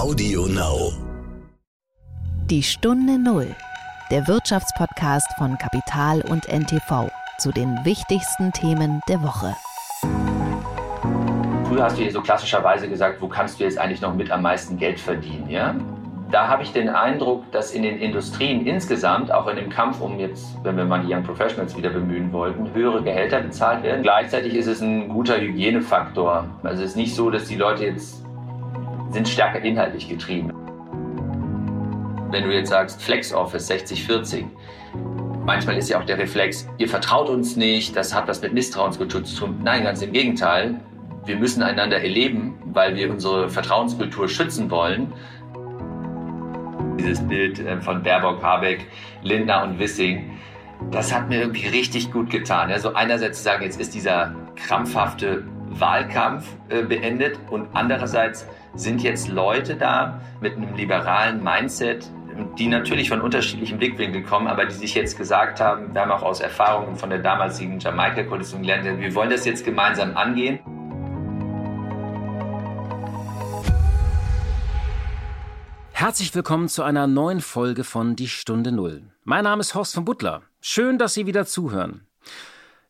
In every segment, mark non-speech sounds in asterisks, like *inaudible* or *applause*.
Audio Now. Die Stunde Null, der Wirtschaftspodcast von Kapital und NTV zu den wichtigsten Themen der Woche. Früher hast du dir so klassischerweise gesagt, wo kannst du jetzt eigentlich noch mit am meisten Geld verdienen, ja? Da habe ich den Eindruck, dass in den Industrien insgesamt, auch in dem Kampf um jetzt, wenn wir mal die Young Professionals wieder bemühen wollten, höhere Gehälter bezahlt werden. Gleichzeitig ist es ein guter Hygienefaktor. Also es ist nicht so, dass die Leute jetzt sind stärker inhaltlich getrieben. Wenn du jetzt sagst Flex Office 60-40, manchmal ist ja auch der Reflex, ihr vertraut uns nicht, das hat was mit Misstrauenskultur zu tun. Nein, ganz im Gegenteil. Wir müssen einander erleben, weil wir unsere Vertrauenskultur schützen wollen. Dieses Bild äh, von Baerbock, Habeck, Lindner und Wissing, das hat mir irgendwie richtig gut getan. Also einerseits zu sagen, jetzt ist dieser krampfhafte Wahlkampf äh, beendet und andererseits sind jetzt Leute da mit einem liberalen Mindset, die natürlich von unterschiedlichen Blickwinkeln kommen, aber die sich jetzt gesagt haben, wir haben auch aus Erfahrungen von der damaligen Jamaika-Koalition gelernt, wir wollen das jetzt gemeinsam angehen. Herzlich willkommen zu einer neuen Folge von Die Stunde Null. Mein Name ist Horst von Butler. Schön, dass Sie wieder zuhören.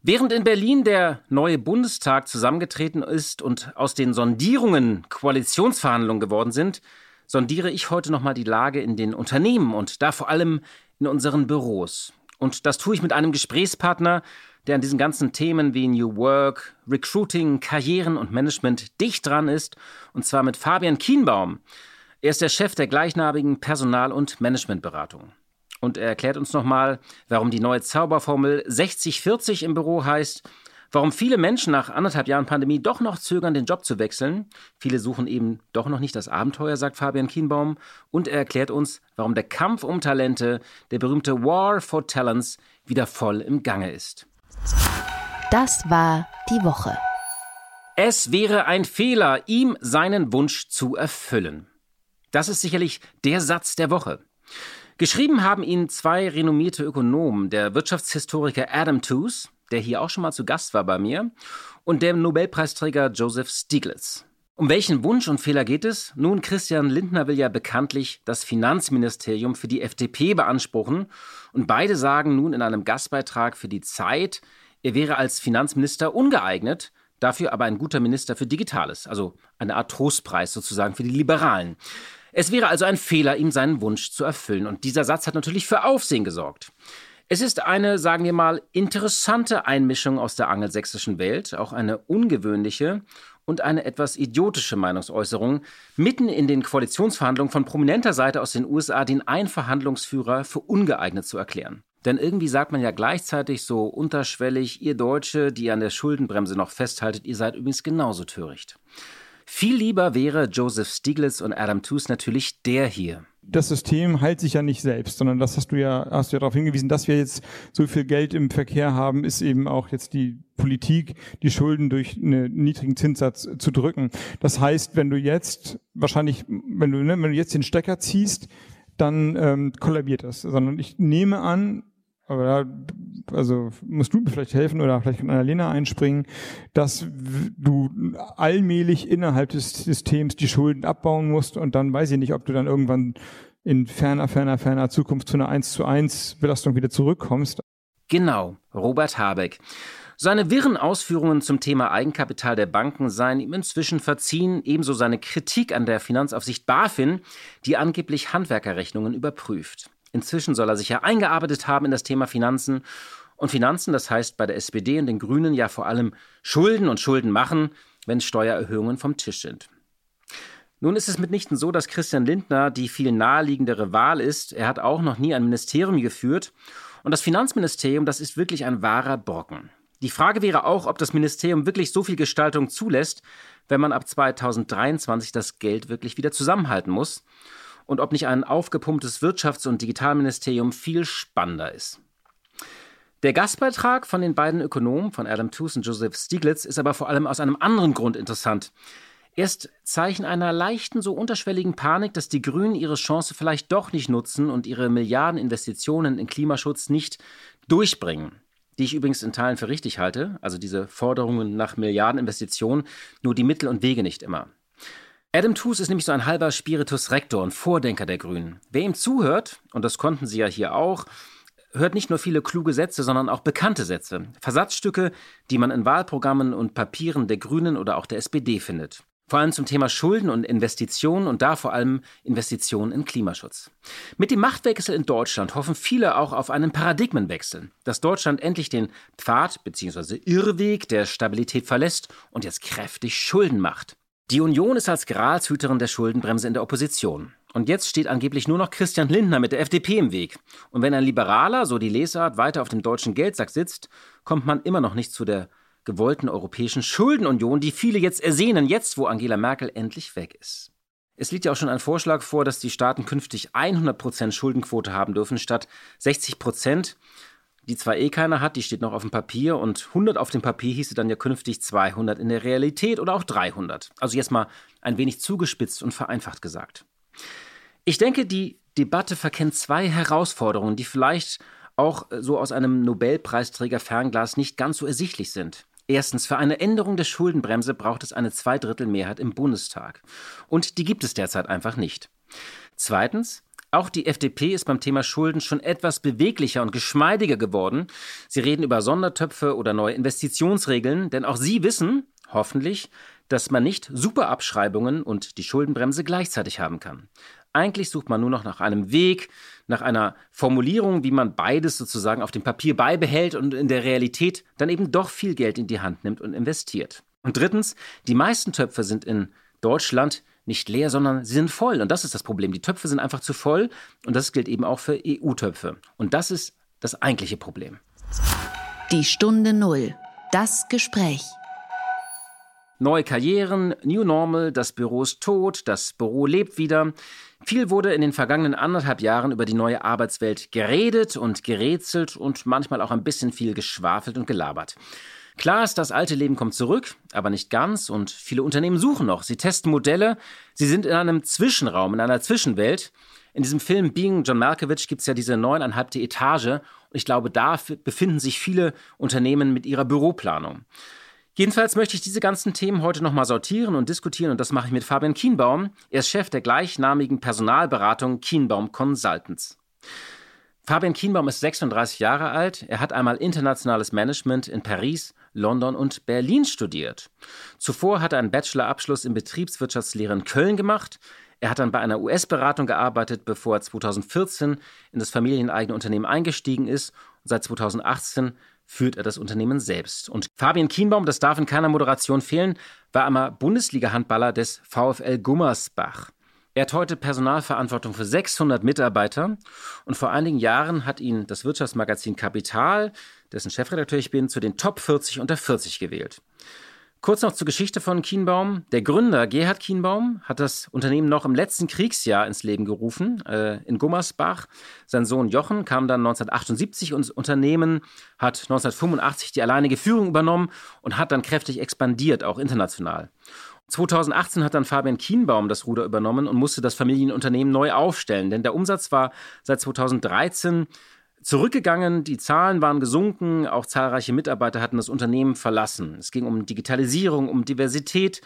Während in Berlin der neue Bundestag zusammengetreten ist und aus den Sondierungen Koalitionsverhandlungen geworden sind, sondiere ich heute nochmal die Lage in den Unternehmen und da vor allem in unseren Büros. Und das tue ich mit einem Gesprächspartner, der an diesen ganzen Themen wie New Work, Recruiting, Karrieren und Management dicht dran ist, und zwar mit Fabian Kienbaum. Er ist der Chef der gleichnamigen Personal- und Managementberatung. Und er erklärt uns nochmal, warum die neue Zauberformel 60-40 im Büro heißt, warum viele Menschen nach anderthalb Jahren Pandemie doch noch zögern, den Job zu wechseln. Viele suchen eben doch noch nicht das Abenteuer, sagt Fabian Kienbaum. Und er erklärt uns, warum der Kampf um Talente, der berühmte War for Talents, wieder voll im Gange ist. Das war die Woche. Es wäre ein Fehler, ihm seinen Wunsch zu erfüllen. Das ist sicherlich der Satz der Woche. Geschrieben haben ihn zwei renommierte Ökonomen, der Wirtschaftshistoriker Adam Tooze, der hier auch schon mal zu Gast war bei mir, und der Nobelpreisträger Joseph Stiglitz. Um welchen Wunsch und Fehler geht es? Nun, Christian Lindner will ja bekanntlich das Finanzministerium für die FDP beanspruchen. Und beide sagen nun in einem Gastbeitrag für die Zeit, er wäre als Finanzminister ungeeignet, dafür aber ein guter Minister für Digitales, also eine Art Trostpreis sozusagen für die Liberalen. Es wäre also ein Fehler, ihm seinen Wunsch zu erfüllen. Und dieser Satz hat natürlich für Aufsehen gesorgt. Es ist eine, sagen wir mal, interessante Einmischung aus der angelsächsischen Welt, auch eine ungewöhnliche und eine etwas idiotische Meinungsäußerung, mitten in den Koalitionsverhandlungen von prominenter Seite aus den USA den einen Verhandlungsführer für ungeeignet zu erklären. Denn irgendwie sagt man ja gleichzeitig so unterschwellig, ihr Deutsche, die an der Schuldenbremse noch festhaltet, ihr seid übrigens genauso töricht. Viel lieber wäre Joseph Stiglitz und Adam Tooze natürlich der hier. Das System heilt sich ja nicht selbst, sondern das hast du ja, hast du ja darauf hingewiesen, dass wir jetzt so viel Geld im Verkehr haben, ist eben auch jetzt die Politik, die Schulden durch einen niedrigen Zinssatz zu drücken. Das heißt, wenn du jetzt wahrscheinlich, wenn du, ne, wenn du jetzt den Stecker ziehst, dann ähm, kollabiert das. Sondern ich nehme an, aber da, also musst du mir vielleicht helfen oder vielleicht kann Annalena einspringen, dass du allmählich innerhalb des Systems die Schulden abbauen musst und dann weiß ich nicht, ob du dann irgendwann in ferner, ferner, ferner Zukunft zu einer 1 zu 1 Belastung wieder zurückkommst. Genau, Robert Habeck. Seine wirren Ausführungen zum Thema Eigenkapital der Banken seien ihm inzwischen verziehen, ebenso seine Kritik an der Finanzaufsicht BaFin, die angeblich Handwerkerrechnungen überprüft. Inzwischen soll er sich ja eingearbeitet haben in das Thema Finanzen. Und Finanzen, das heißt bei der SPD und den Grünen ja vor allem Schulden und Schulden machen, wenn Steuererhöhungen vom Tisch sind. Nun ist es mitnichten so, dass Christian Lindner die viel naheliegendere Wahl ist. Er hat auch noch nie ein Ministerium geführt. Und das Finanzministerium, das ist wirklich ein wahrer Brocken. Die Frage wäre auch, ob das Ministerium wirklich so viel Gestaltung zulässt, wenn man ab 2023 das Geld wirklich wieder zusammenhalten muss und ob nicht ein aufgepumptes Wirtschafts- und Digitalministerium viel spannender ist. Der Gastbeitrag von den beiden Ökonomen, von Adam Tooze und Joseph Stiglitz, ist aber vor allem aus einem anderen Grund interessant. Erst Zeichen einer leichten, so unterschwelligen Panik, dass die Grünen ihre Chance vielleicht doch nicht nutzen und ihre Milliardeninvestitionen in Klimaschutz nicht durchbringen. Die ich übrigens in Teilen für richtig halte, also diese Forderungen nach Milliardeninvestitionen, nur die Mittel und Wege nicht immer. Adam Tooze ist nämlich so ein halber Spiritus Rector und Vordenker der Grünen. Wer ihm zuhört, und das konnten Sie ja hier auch, hört nicht nur viele kluge Sätze, sondern auch bekannte Sätze. Versatzstücke, die man in Wahlprogrammen und Papieren der Grünen oder auch der SPD findet. Vor allem zum Thema Schulden und Investitionen und da vor allem Investitionen in Klimaschutz. Mit dem Machtwechsel in Deutschland hoffen viele auch auf einen Paradigmenwechsel, dass Deutschland endlich den Pfad bzw. Irrweg der Stabilität verlässt und jetzt kräftig Schulden macht. Die Union ist als Gralshüterin der Schuldenbremse in der Opposition. Und jetzt steht angeblich nur noch Christian Lindner mit der FDP im Weg. Und wenn ein Liberaler, so die Lesart, weiter auf dem deutschen Geldsack sitzt, kommt man immer noch nicht zu der gewollten europäischen Schuldenunion, die viele jetzt ersehnen, jetzt wo Angela Merkel endlich weg ist. Es liegt ja auch schon ein Vorschlag vor, dass die Staaten künftig 100% Schuldenquote haben dürfen, statt 60%, die zwar eh keiner hat, die steht noch auf dem Papier und 100 auf dem Papier hieße dann ja künftig 200 in der Realität oder auch 300. Also jetzt mal ein wenig zugespitzt und vereinfacht gesagt. Ich denke, die Debatte verkennt zwei Herausforderungen, die vielleicht auch so aus einem Nobelpreisträger Fernglas nicht ganz so ersichtlich sind. Erstens, für eine Änderung der Schuldenbremse braucht es eine Zweidrittelmehrheit im Bundestag. Und die gibt es derzeit einfach nicht. Zweitens, auch die FDP ist beim Thema Schulden schon etwas beweglicher und geschmeidiger geworden. Sie reden über Sondertöpfe oder neue Investitionsregeln, denn auch sie wissen, hoffentlich, dass man nicht Superabschreibungen und die Schuldenbremse gleichzeitig haben kann. Eigentlich sucht man nur noch nach einem Weg, nach einer Formulierung, wie man beides sozusagen auf dem Papier beibehält und in der Realität dann eben doch viel Geld in die Hand nimmt und investiert. Und drittens, die meisten Töpfe sind in Deutschland nicht leer, sondern sie sind voll. Und das ist das Problem. Die Töpfe sind einfach zu voll und das gilt eben auch für EU-Töpfe. Und das ist das eigentliche Problem. Die Stunde Null. Das Gespräch. Neue Karrieren, New Normal, das Büro ist tot, das Büro lebt wieder. Viel wurde in den vergangenen anderthalb Jahren über die neue Arbeitswelt geredet und gerätselt und manchmal auch ein bisschen viel geschwafelt und gelabert. Klar ist, das alte Leben kommt zurück, aber nicht ganz und viele Unternehmen suchen noch. Sie testen Modelle, sie sind in einem Zwischenraum, in einer Zwischenwelt. In diesem Film Being John Malkovich gibt es ja diese neuneinhalbte Etage und ich glaube, da befinden sich viele Unternehmen mit ihrer Büroplanung. Jedenfalls möchte ich diese ganzen Themen heute nochmal sortieren und diskutieren und das mache ich mit Fabian Kienbaum. Er ist Chef der gleichnamigen Personalberatung Kienbaum Consultants. Fabian Kienbaum ist 36 Jahre alt. Er hat einmal internationales Management in Paris, London und Berlin studiert. Zuvor hat er einen Bachelorabschluss in Betriebswirtschaftslehre in Köln gemacht. Er hat dann bei einer US-Beratung gearbeitet, bevor er 2014 in das familieneigene Unternehmen eingestiegen ist und seit 2018 führt er das Unternehmen selbst. Und Fabian Kienbaum, das darf in keiner Moderation fehlen, war einmal Bundesliga-Handballer des VfL Gummersbach. Er hat heute Personalverantwortung für 600 Mitarbeiter und vor einigen Jahren hat ihn das Wirtschaftsmagazin Kapital, dessen Chefredakteur ich bin, zu den Top 40 unter 40 gewählt. Kurz noch zur Geschichte von Kienbaum. Der Gründer Gerhard Kienbaum hat das Unternehmen noch im letzten Kriegsjahr ins Leben gerufen, äh, in Gummersbach. Sein Sohn Jochen kam dann 1978 ins Unternehmen, hat 1985 die alleinige Führung übernommen und hat dann kräftig expandiert, auch international. 2018 hat dann Fabian Kienbaum das Ruder übernommen und musste das Familienunternehmen neu aufstellen, denn der Umsatz war seit 2013 zurückgegangen, die Zahlen waren gesunken, auch zahlreiche Mitarbeiter hatten das Unternehmen verlassen. Es ging um Digitalisierung, um Diversität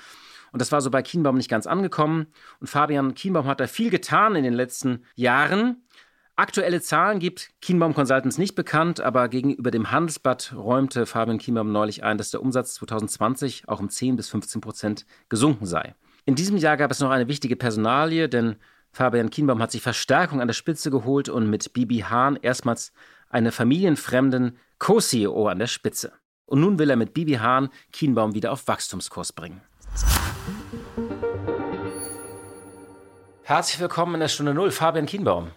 und das war so bei Kienbaum nicht ganz angekommen. Und Fabian Kienbaum hat da viel getan in den letzten Jahren. Aktuelle Zahlen gibt Kienbaum Consultants nicht bekannt, aber gegenüber dem Handelsblatt räumte Fabian Kienbaum neulich ein, dass der Umsatz 2020 auch um 10 bis 15 Prozent gesunken sei. In diesem Jahr gab es noch eine wichtige Personalie, denn Fabian Kienbaum hat sich Verstärkung an der Spitze geholt und mit Bibi Hahn erstmals eine familienfremden Co-CEO an der Spitze. Und nun will er mit Bibi Hahn Kienbaum wieder auf Wachstumskurs bringen. Herzlich willkommen in der Stunde Null, Fabian Kienbaum.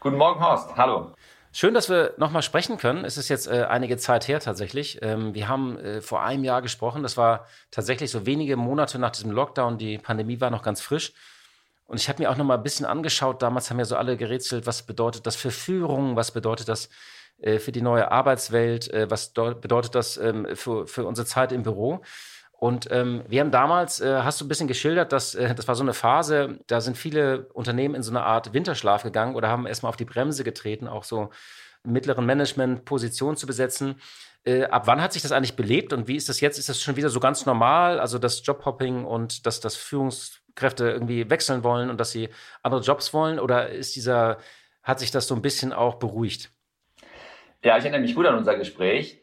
Guten Morgen, Horst. Hallo. Schön, dass wir nochmal sprechen können. Es ist jetzt äh, einige Zeit her tatsächlich. Ähm, wir haben äh, vor einem Jahr gesprochen. Das war tatsächlich so wenige Monate nach diesem Lockdown. Die Pandemie war noch ganz frisch. Und ich habe mir auch noch mal ein bisschen angeschaut, damals haben ja so alle gerätselt, was bedeutet das für Führung, was bedeutet das äh, für die neue Arbeitswelt, äh, was bedeutet das ähm, für, für unsere Zeit im Büro. Und ähm, wir haben damals, äh, hast du ein bisschen geschildert, dass äh, das war so eine Phase, da sind viele Unternehmen in so eine Art Winterschlaf gegangen oder haben erstmal auf die Bremse getreten, auch so mittleren Management-Positionen zu besetzen. Äh, ab wann hat sich das eigentlich belebt und wie ist das jetzt? Ist das schon wieder so ganz normal? Also das Jobhopping und das, das Führungs Führungskräfte irgendwie wechseln wollen und dass sie andere Jobs wollen? Oder ist dieser, hat sich das so ein bisschen auch beruhigt? Ja, ich erinnere mich gut an unser Gespräch.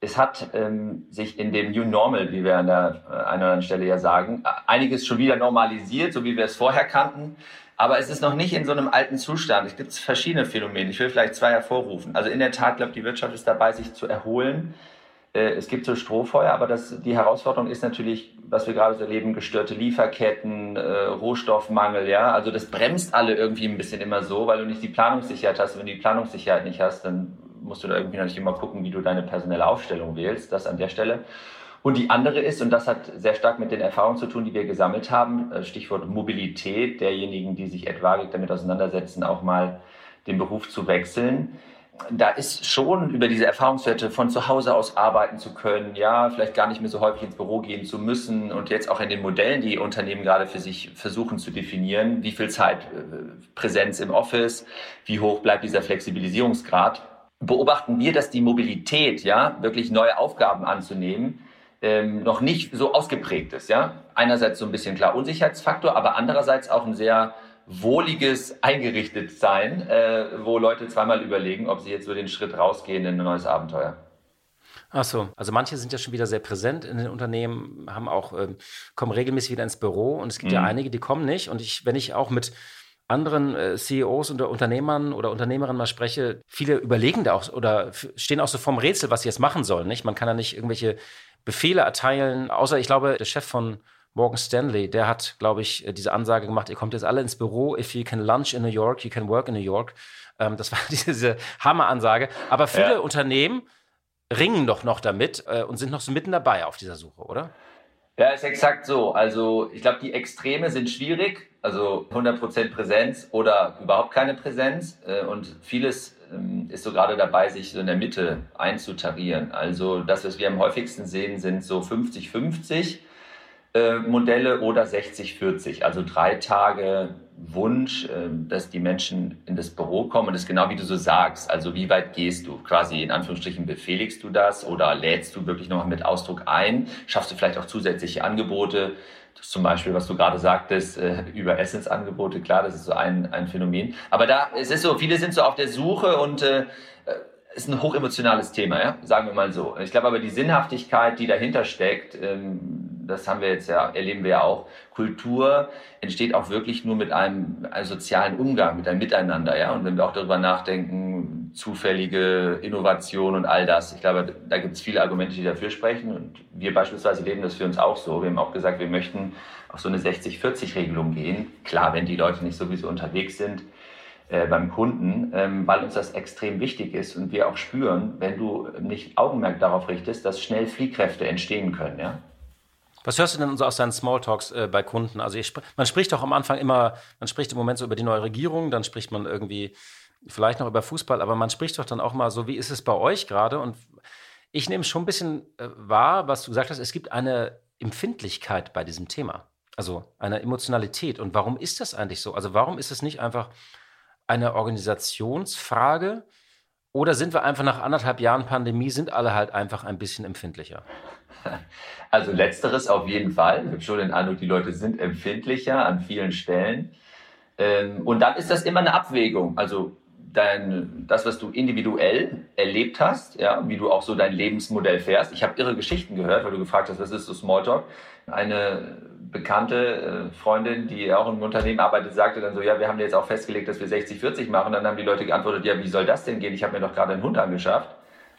Es hat ähm, sich in dem New Normal, wie wir an der äh, einen oder anderen Stelle ja sagen, einiges schon wieder normalisiert, so wie wir es vorher kannten. Aber es ist noch nicht in so einem alten Zustand. Es gibt verschiedene Phänomene. Ich will vielleicht zwei hervorrufen. Also in der Tat, glaube die Wirtschaft ist dabei, sich zu erholen. Äh, es gibt so Strohfeuer, aber das, die Herausforderung ist natürlich, was wir gerade so erleben, gestörte Lieferketten, äh, Rohstoffmangel, ja. Also das bremst alle irgendwie ein bisschen immer so, weil du nicht die Planungssicherheit hast. Wenn du die Planungssicherheit nicht hast, dann musst du da irgendwie natürlich immer gucken, wie du deine personelle Aufstellung wählst. Das an der Stelle. Und die andere ist, und das hat sehr stark mit den Erfahrungen zu tun, die wir gesammelt haben, äh, Stichwort Mobilität derjenigen, die sich etwaig damit auseinandersetzen, auch mal den Beruf zu wechseln. Da ist schon über diese Erfahrungswerte von zu Hause aus arbeiten zu können, ja, vielleicht gar nicht mehr so häufig ins Büro gehen zu müssen und jetzt auch in den Modellen, die Unternehmen gerade für sich versuchen zu definieren, wie viel Zeit äh, Präsenz im Office, wie hoch bleibt dieser Flexibilisierungsgrad, beobachten wir, dass die Mobilität, ja, wirklich neue Aufgaben anzunehmen, ähm, noch nicht so ausgeprägt ist. Ja? Einerseits so ein bisschen klar Unsicherheitsfaktor, aber andererseits auch ein sehr wohliges Eingerichtetsein, äh, wo Leute zweimal überlegen, ob sie jetzt so den Schritt rausgehen in ein neues Abenteuer. Ach so, also manche sind ja schon wieder sehr präsent in den Unternehmen, haben auch ähm, kommen regelmäßig wieder ins Büro und es gibt mhm. ja einige, die kommen nicht. Und ich, wenn ich auch mit anderen äh, CEOs oder Unternehmern oder Unternehmerinnen mal spreche, viele überlegen da auch oder stehen auch so vorm Rätsel, was sie jetzt machen sollen. Nicht? Man kann ja nicht irgendwelche Befehle erteilen, außer ich glaube, der Chef von Morgan Stanley, der hat, glaube ich, äh, diese Ansage gemacht, ihr kommt jetzt alle ins Büro, if you can lunch in New York, you can work in New York. Ähm, das *laughs* war diese Hammeransage. Aber viele ja. Unternehmen ringen doch noch damit äh, und sind noch so mitten dabei auf dieser Suche, oder? Ja, ist exakt so. Also ich glaube, die Extreme sind schwierig, also 100% Präsenz oder überhaupt keine Präsenz. Äh, und vieles ähm, ist so gerade dabei, sich so in der Mitte einzutarieren. Also das, was wir am häufigsten sehen, sind so 50-50 äh, Modelle oder 60-40. Also drei Tage Wunsch, äh, dass die Menschen in das Büro kommen. Das ist genau wie du so sagst. Also wie weit gehst du? Quasi in Anführungsstrichen befehligst du das oder lädst du wirklich nochmal mit Ausdruck ein? Schaffst du vielleicht auch zusätzliche Angebote? Zum Beispiel, was du gerade sagtest, äh, über Essensangebote, klar, das ist so ein, ein Phänomen. Aber da, es ist so, viele sind so auf der Suche und äh, ist ein hochemotionales Thema, ja? sagen wir mal so. Ich glaube aber die Sinnhaftigkeit, die dahinter steckt, ähm, das haben wir jetzt ja, erleben wir ja auch. Kultur entsteht auch wirklich nur mit einem, einem sozialen Umgang, mit einem Miteinander, ja. Und wenn wir auch darüber nachdenken, zufällige Innovation und all das, ich glaube, da gibt es viele Argumente, die dafür sprechen. Und wir beispielsweise leben das für uns auch so. Wir haben auch gesagt, wir möchten auf so eine 60-40-Regelung gehen. Klar, wenn die Leute nicht sowieso unterwegs sind, äh, beim Kunden, ähm, weil uns das extrem wichtig ist und wir auch spüren, wenn du nicht Augenmerk darauf richtest, dass schnell Fliehkräfte entstehen können. Ja? Was hörst du denn so aus deinen Smalltalks äh, bei Kunden? Also ich, man spricht doch am Anfang immer, man spricht im Moment so über die neue Regierung, dann spricht man irgendwie vielleicht noch über Fußball, aber man spricht doch dann auch mal so, wie ist es bei euch gerade? Und ich nehme schon ein bisschen äh, wahr, was du gesagt hast, es gibt eine Empfindlichkeit bei diesem Thema. Also eine Emotionalität. Und warum ist das eigentlich so? Also warum ist es nicht einfach eine Organisationsfrage oder sind wir einfach nach anderthalb Jahren Pandemie, sind alle halt einfach ein bisschen empfindlicher? *laughs* Also letzteres auf jeden Fall. Ich habe schon den Eindruck, die Leute sind empfindlicher an vielen Stellen. Ähm, und dann ist das immer eine Abwägung. Also dein, das, was du individuell erlebt hast, ja, wie du auch so dein Lebensmodell fährst. Ich habe irre Geschichten gehört, weil du gefragt hast, was ist so Smalltalk. Eine bekannte äh, Freundin, die auch im Unternehmen arbeitet, sagte dann so, ja, wir haben jetzt auch festgelegt, dass wir 60-40 machen. Dann haben die Leute geantwortet, ja, wie soll das denn gehen? Ich habe mir doch gerade einen Hund angeschafft.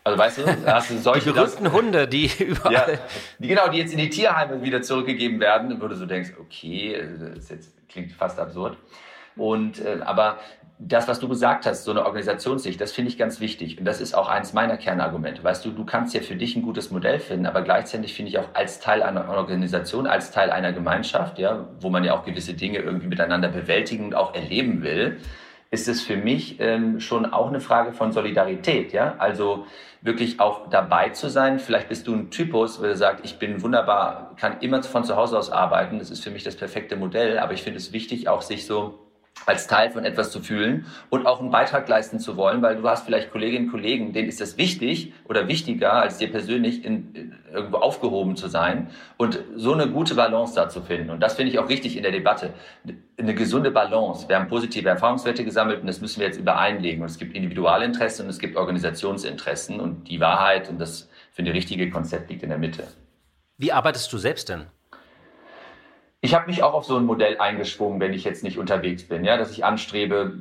Also weißt du, hast du solche... Die berühmten Hunde, die *laughs* überall... Ja, die, genau, die jetzt in die Tierheime wieder zurückgegeben werden, wo du so denkst, okay, das jetzt, klingt fast absurd. Und, äh, aber das, was du gesagt hast, so eine Organisationssicht, das finde ich ganz wichtig. Und das ist auch eines meiner Kernargumente. Weißt du, du kannst ja für dich ein gutes Modell finden, aber gleichzeitig finde ich auch als Teil einer Organisation, als Teil einer Gemeinschaft, ja, wo man ja auch gewisse Dinge irgendwie miteinander bewältigen und auch erleben will, ist es für mich ähm, schon auch eine Frage von Solidarität, ja. Also wirklich auch dabei zu sein. Vielleicht bist du ein Typus, der sagt, ich bin wunderbar, kann immer von zu Hause aus arbeiten. Das ist für mich das perfekte Modell. Aber ich finde es wichtig, auch sich so als Teil von etwas zu fühlen und auch einen Beitrag leisten zu wollen, weil du hast vielleicht Kolleginnen und Kollegen, denen ist das wichtig oder wichtiger als dir persönlich in, in, irgendwo aufgehoben zu sein und so eine gute Balance da zu finden. Und das finde ich auch richtig in der Debatte. Eine gesunde Balance. Wir haben positive Erfahrungswerte gesammelt und das müssen wir jetzt übereinlegen. Und es gibt Individualinteressen und es gibt Organisationsinteressen und die Wahrheit und das finde ich richtige Konzept liegt in der Mitte. Wie arbeitest du selbst denn? Ich habe mich auch auf so ein Modell eingeschwungen, wenn ich jetzt nicht unterwegs bin, ja, dass ich anstrebe,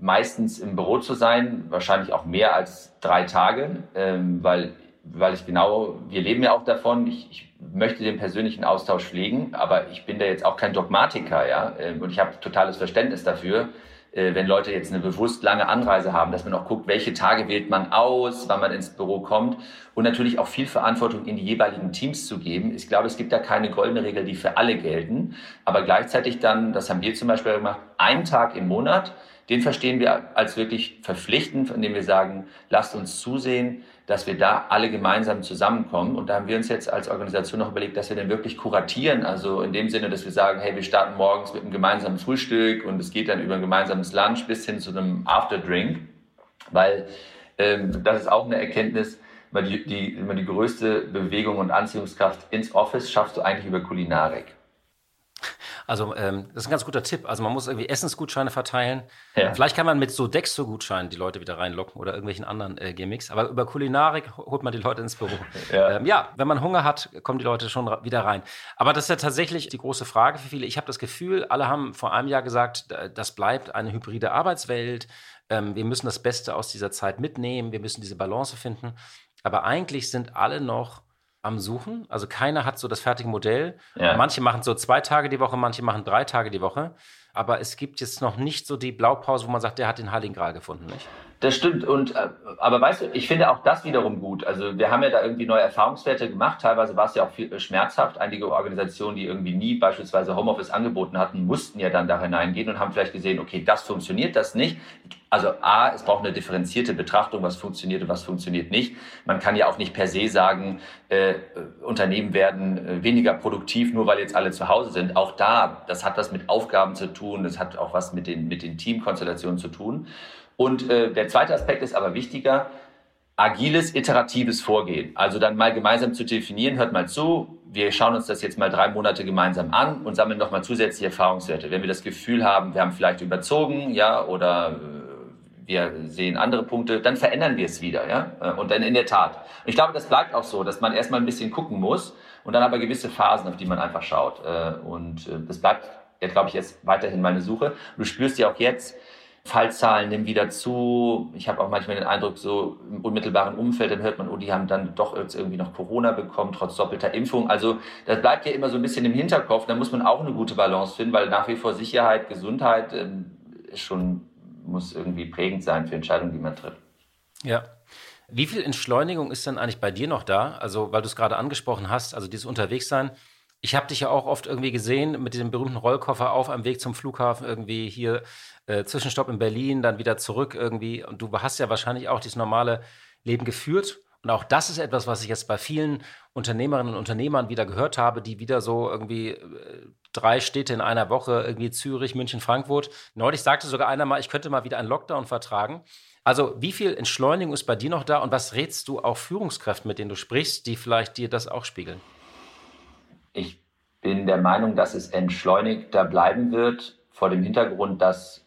meistens im Büro zu sein, wahrscheinlich auch mehr als drei Tage, ähm, weil weil ich genau, wir leben ja auch davon. Ich, ich möchte den persönlichen Austausch pflegen, aber ich bin da jetzt auch kein Dogmatiker, ja, ähm, und ich habe totales Verständnis dafür, wenn Leute jetzt eine bewusst lange Anreise haben, dass man auch guckt, welche Tage wählt man aus, wann man ins Büro kommt und natürlich auch viel Verantwortung in die jeweiligen Teams zu geben. Ich glaube, es gibt da keine goldene Regel, die für alle gelten, aber gleichzeitig dann, das haben wir zum Beispiel gemacht, einen Tag im Monat, den verstehen wir als wirklich verpflichtend, indem wir sagen, lasst uns zusehen, dass wir da alle gemeinsam zusammenkommen. Und da haben wir uns jetzt als Organisation noch überlegt, dass wir den wirklich kuratieren. Also in dem Sinne, dass wir sagen, hey, wir starten morgens mit einem gemeinsamen Frühstück und es geht dann über ein gemeinsames Lunch bis hin zu einem Afterdrink. Weil ähm, das ist auch eine Erkenntnis, weil die, die, immer die größte Bewegung und Anziehungskraft ins Office schaffst du eigentlich über Kulinarik. Also ähm, das ist ein ganz guter Tipp. Also man muss irgendwie Essensgutscheine verteilen. Ja. Vielleicht kann man mit so Dexo-Gutscheinen die Leute wieder reinlocken oder irgendwelchen anderen äh, Gimmicks. Aber über Kulinarik holt man die Leute ins Büro. *laughs* Ja. Ähm, ja, wenn man Hunger hat, kommen die Leute schon wieder rein. Aber das ist ja tatsächlich die große Frage für viele. Ich habe das Gefühl, alle haben vor einem Jahr gesagt, das bleibt eine hybride Arbeitswelt. Ähm, wir müssen das Beste aus dieser Zeit mitnehmen. Wir müssen diese Balance finden. Aber eigentlich sind alle noch am Suchen. Also keiner hat so das fertige Modell. Ja. Manche machen so zwei Tage die Woche, manche machen drei Tage die Woche. Aber es gibt jetzt noch nicht so die Blaupause, wo man sagt, der hat den Heiligen Gral gefunden, nicht? Das stimmt. Und äh, aber weißt du, ich finde auch das wiederum gut. Also wir haben ja da irgendwie neue Erfahrungswerte gemacht. Teilweise war es ja auch viel äh, schmerzhaft. Einige Organisationen, die irgendwie nie beispielsweise Homeoffice angeboten hatten, mussten ja dann da hineingehen und haben vielleicht gesehen, okay, das funktioniert, das nicht. Also A, es braucht eine differenzierte Betrachtung, was funktioniert und was funktioniert nicht. Man kann ja auch nicht per se sagen, äh, Unternehmen werden äh, weniger produktiv, nur weil jetzt alle zu Hause sind. Auch da, das hat was mit Aufgaben zu tun, das hat auch was mit den, mit den Teamkonstellationen zu tun. Und äh, der zweite Aspekt ist aber wichtiger, agiles, iteratives Vorgehen. Also dann mal gemeinsam zu definieren, hört mal zu, wir schauen uns das jetzt mal drei Monate gemeinsam an und sammeln nochmal zusätzliche Erfahrungswerte. Wenn wir das Gefühl haben, wir haben vielleicht überzogen, ja, oder äh, wir sehen andere Punkte, dann verändern wir es wieder, ja, äh, und dann in der Tat. Ich glaube, das bleibt auch so, dass man erstmal ein bisschen gucken muss und dann aber gewisse Phasen, auf die man einfach schaut. Äh, und das bleibt, ja, glaube ich, jetzt weiterhin meine Suche. Du spürst ja auch jetzt, Fallzahlen nehmen wieder zu. Ich habe auch manchmal den Eindruck, so im unmittelbaren Umfeld, dann hört man, oh, die haben dann doch jetzt irgendwie noch Corona bekommen, trotz doppelter Impfung. Also das bleibt ja immer so ein bisschen im Hinterkopf. Da muss man auch eine gute Balance finden, weil nach wie vor Sicherheit, Gesundheit ähm, ist schon, muss irgendwie prägend sein für Entscheidungen, die man trifft. Ja. Wie viel Entschleunigung ist denn eigentlich bei dir noch da? Also, weil du es gerade angesprochen hast, also dieses Unterwegssein. Ich habe dich ja auch oft irgendwie gesehen mit diesem berühmten Rollkoffer auf einem Weg zum Flughafen, irgendwie hier äh, Zwischenstopp in Berlin, dann wieder zurück irgendwie. Und du hast ja wahrscheinlich auch dieses normale Leben geführt. Und auch das ist etwas, was ich jetzt bei vielen Unternehmerinnen und Unternehmern wieder gehört habe, die wieder so irgendwie äh, drei Städte in einer Woche, irgendwie Zürich, München, Frankfurt. Neulich sagte sogar einer mal, ich könnte mal wieder einen Lockdown vertragen. Also wie viel Entschleunigung ist bei dir noch da und was rätst du auch Führungskräften, mit denen du sprichst, die vielleicht dir das auch spiegeln? Ich bin der Meinung, dass es entschleunigter bleiben wird, vor dem Hintergrund, dass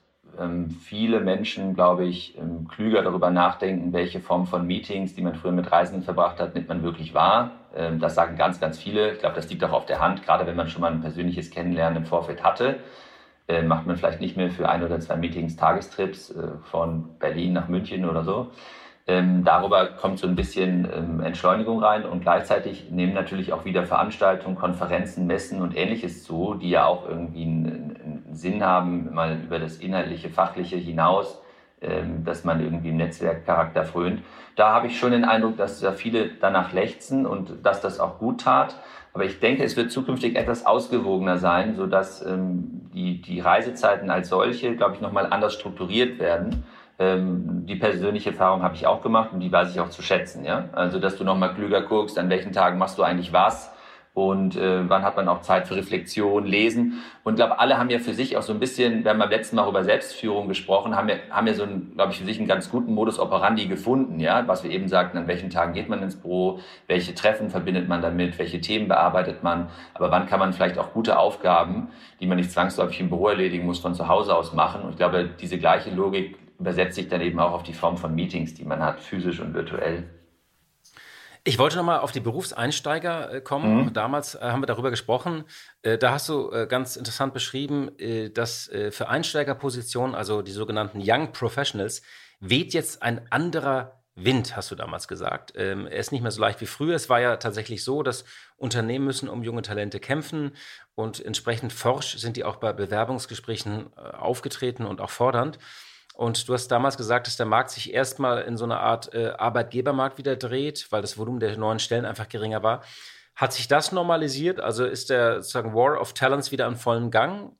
viele Menschen, glaube ich, ähm, klüger darüber nachdenken, welche Form von Meetings, die man früher mit Reisenden verbracht hat, nimmt man wirklich wahr. Ähm, das sagen ganz, ganz viele. Ich glaube, das liegt auch auf der Hand, gerade wenn man schon mal ein persönliches Kennenlernen im Vorfeld hatte. Äh, macht man vielleicht nicht mehr für ein oder zwei Meetings Tagestrips äh, von Berlin nach München oder so. Ähm, darüber kommt so ein bisschen ähm, Entschleunigung rein und gleichzeitig nehmen natürlich auch wieder Veranstaltungen, Konferenzen, Messen und ähnliches zu, die ja auch irgendwie einen Sinn haben, mal über das inhaltliche, fachliche hinaus, ähm, dass man irgendwie im Netzwerkcharakter frönt. Da habe ich schon den Eindruck, dass da viele danach lechzen und dass das auch gut tat. Aber ich denke, es wird zukünftig etwas ausgewogener sein, sodass ähm, die, die Reisezeiten als solche, glaube ich, nochmal anders strukturiert werden ähm, die persönliche Erfahrung habe ich auch gemacht und die weiß ich auch zu schätzen. Ja? Also, dass du nochmal klüger guckst, an welchen Tagen machst du eigentlich was und äh, wann hat man auch Zeit für Reflexion, Lesen. Und ich glaube, alle haben ja für sich auch so ein bisschen, wir haben beim letzten Mal über Selbstführung gesprochen, haben ja, haben ja so, ein, glaube ich, für sich einen ganz guten Modus operandi gefunden, ja, was wir eben sagten, an welchen Tagen geht man ins Büro, welche Treffen verbindet man damit, welche Themen bearbeitet man, aber wann kann man vielleicht auch gute Aufgaben, die man nicht zwangsläufig im Büro erledigen muss, von zu Hause aus machen. Und ich glaube, diese gleiche Logik übersetzt sich dann eben auch auf die Form von Meetings, die man hat, physisch und virtuell. Ich wollte nochmal auf die Berufseinsteiger äh, kommen. Mhm. Damals äh, haben wir darüber gesprochen. Äh, da hast du ganz interessant beschrieben, dass für Einsteigerpositionen, also die sogenannten Young Professionals, weht jetzt ein anderer Wind, hast du damals gesagt. Ähm, er ist nicht mehr so leicht wie früher. Es war ja tatsächlich so, dass Unternehmen müssen um junge Talente kämpfen und entsprechend forsch sind die auch bei Bewerbungsgesprächen aufgetreten und auch fordernd. Und du hast damals gesagt, dass der Markt sich erstmal in so eine Art äh, Arbeitgebermarkt wieder dreht, weil das Volumen der neuen Stellen einfach geringer war. Hat sich das normalisiert? Also ist der sozusagen War of Talents wieder in vollem Gang?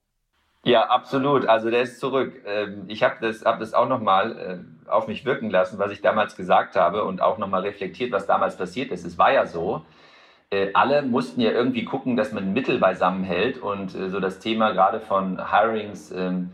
Ja, absolut. Also der ist zurück. Ähm, ich habe das, hab das auch nochmal äh, auf mich wirken lassen, was ich damals gesagt habe und auch nochmal reflektiert, was damals passiert ist. Es war ja so, äh, alle mussten ja irgendwie gucken, dass man Mittel beisammen hält und äh, so das Thema gerade von Hirings ähm,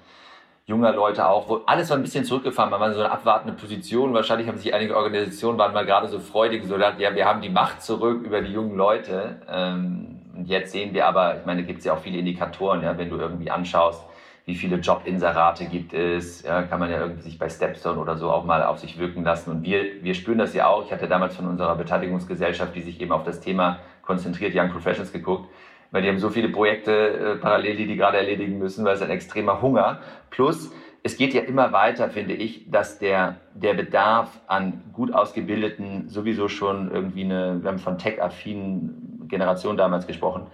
junger Leute auch, wo alles war ein bisschen zurückgefahren, man war in so eine abwartende Position. Wahrscheinlich haben sich einige Organisationen waren mal gerade so freudig, so ja, wir haben die Macht zurück über die jungen Leute. Ähm, und jetzt sehen wir aber, ich meine, gibt es ja auch viele Indikatoren, ja, wenn du irgendwie anschaust, wie viele Jobinserate gibt es, ja, kann man ja irgendwie sich bei Stepstone oder so auch mal auf sich wirken lassen. Und wir, wir spüren das ja auch. Ich hatte damals von unserer Beteiligungsgesellschaft, die sich eben auf das Thema konzentriert, Young Professions geguckt weil die haben so viele Projekte äh, parallel, die die gerade erledigen müssen, weil es ein extremer Hunger. Plus, es geht ja immer weiter, finde ich, dass der, der Bedarf an gut ausgebildeten, sowieso schon irgendwie eine, wir haben von tech-affinen Generationen damals gesprochen,